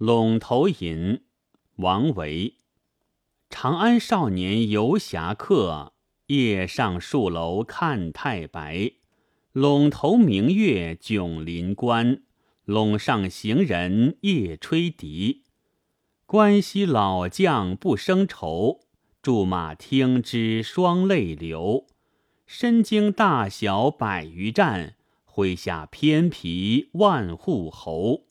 陇头吟》王维。长安少年游侠客，夜上戍楼看太白。陇头明月迥临关，陇上行人夜吹笛。关西老将不生愁，驻马听之双泪流。身经大小百余战，麾下偏疲万户侯。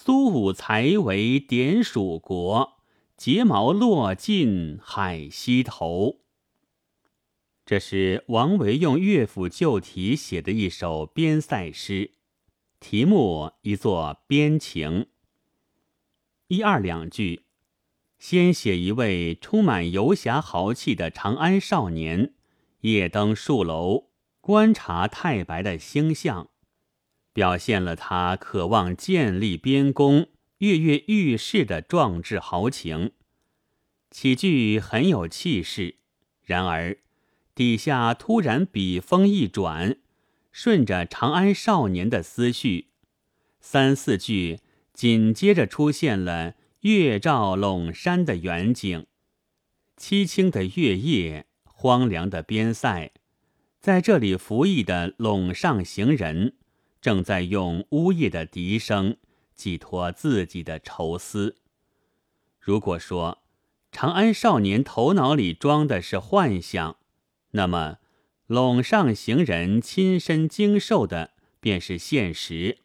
苏武才为典属国。睫毛落尽海西头。这是王维用乐府旧题写的一首边塞诗，题目一作边情。一二两句，先写一位充满游侠豪气的长安少年，夜登戍楼观察太白的星象，表现了他渴望建立边功。跃跃欲试的壮志豪情，起句很有气势。然而底下突然笔锋一转，顺着长安少年的思绪，三四句紧接着出现了月照陇山的远景。凄清的月夜，荒凉的边塞，在这里服役的陇上行人，正在用呜咽的笛声。寄托自己的愁思。如果说长安少年头脑里装的是幻想，那么陇上行人亲身经受的便是现实。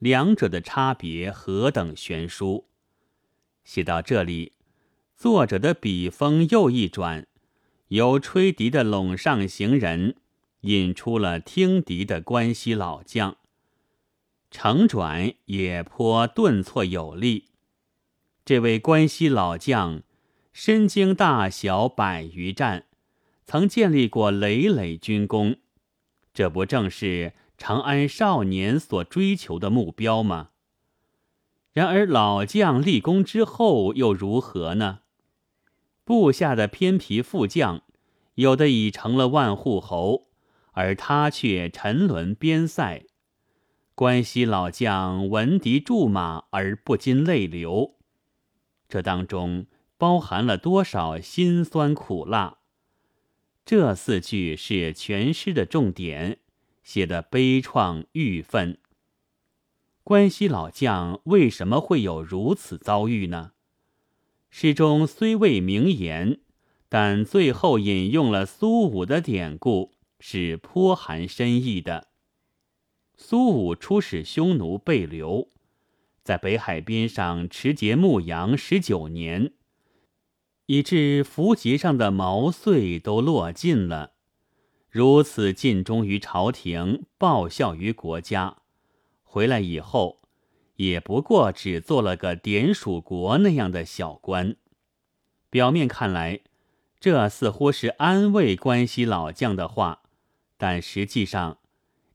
两者的差别何等悬殊！写到这里，作者的笔锋又一转，由吹笛的陇上行人引出了听笛的关西老将。成转也颇顿挫有力。这位关西老将，身经大小百余战，曾建立过累累军功，这不正是长安少年所追求的目标吗？然而老将立功之后又如何呢？部下的偏皮副将，有的已成了万户侯，而他却沉沦边塞。关西老将闻笛驻马而不禁泪流，这当中包含了多少辛酸苦辣？这四句是全诗的重点，写的悲怆郁愤。关西老将为什么会有如此遭遇呢？诗中虽未明言，但最后引用了苏武的典故，是颇含深意的。苏武出使匈奴被流，在北海边上持节牧羊十九年，以致符节上的毛穗都落尽了。如此尽忠于朝廷，报效于国家，回来以后，也不过只做了个典属国那样的小官。表面看来，这似乎是安慰关西老将的话，但实际上。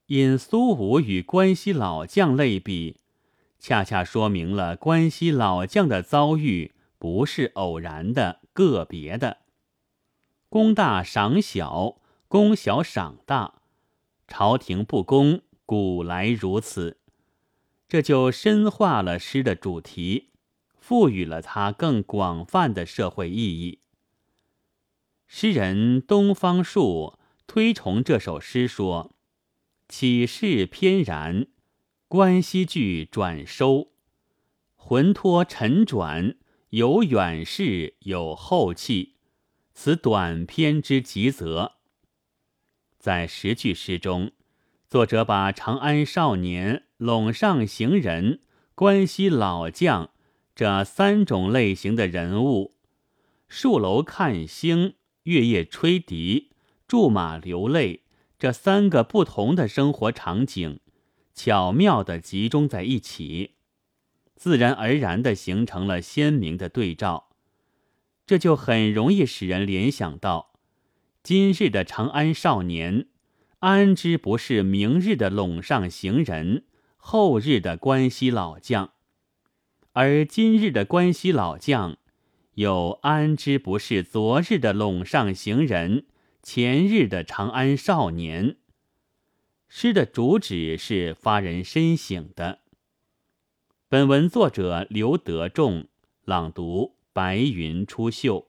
因苏武与关西老将类比，恰恰说明了关西老将的遭遇不是偶然的、个别的。功大赏小，功小赏大，朝廷不公，古来如此。这就深化了诗的主题，赋予了它更广泛的社会意义。诗人东方树推崇这首诗说。起事翩然，关西剧转收，魂托沉转，有远视，有后气，此短篇之极则。在十句诗中，作者把长安少年、陇上行人、关西老将这三种类型的人物，戍楼看星，月夜吹笛，驻马流泪。这三个不同的生活场景，巧妙地集中在一起，自然而然地形成了鲜明的对照。这就很容易使人联想到，今日的长安少年，安知不是明日的陇上行人，后日的关西老将？而今日的关西老将，又安知不是昨日的陇上行人？前日的长安少年，诗的主旨是发人深省的。本文作者刘德仲朗读：白云出岫。